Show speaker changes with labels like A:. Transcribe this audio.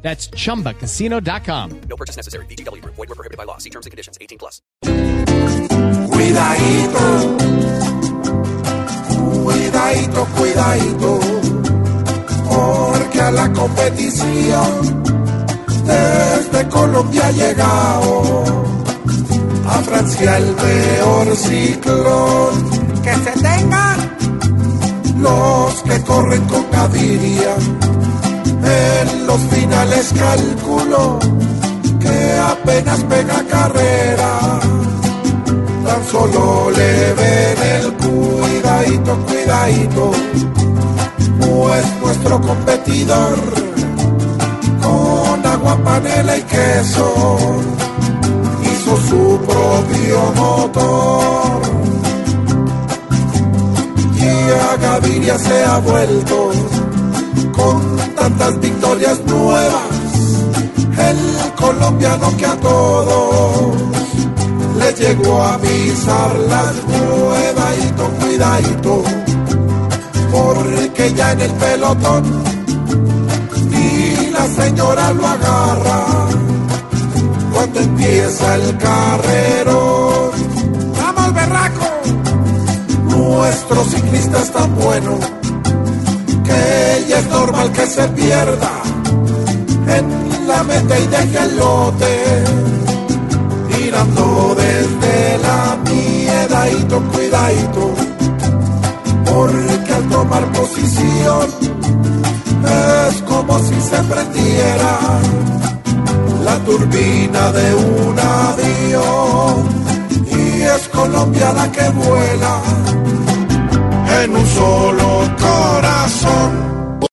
A: That's chumbacasino.com.
B: No purchase necessary. BGW. Void were prohibited by law. See terms and conditions. 18 plus.
C: Cuidadito, cuidadito, cuidadito, porque a la competición desde Colombia ha llegado a Francia el peor ciclón. Que se tengan los que corren con Gaviria en los finales calculo que apenas pega carrera. Tan solo le ven el cuidadito, cuidadito, pues nuestro competidor con agua, panela y queso hizo su propio motor. Y a Gaviria se ha vuelto con tantas victorias nuevas, el colombiano que a todos le llegó a avisar las cuidadito, cuidadito, porque ya en el pelotón y la señora lo agarra cuando empieza el carrero. ¡Vamos, berraco! Nuestro ciclista es tan bueno ya es normal que se pierda en la meta y deje el lote, mirando desde la miedadito, cuidadito, porque al tomar posición es como si se prendiera la turbina de un avión y es Colombia la que vuela en un solo corazón.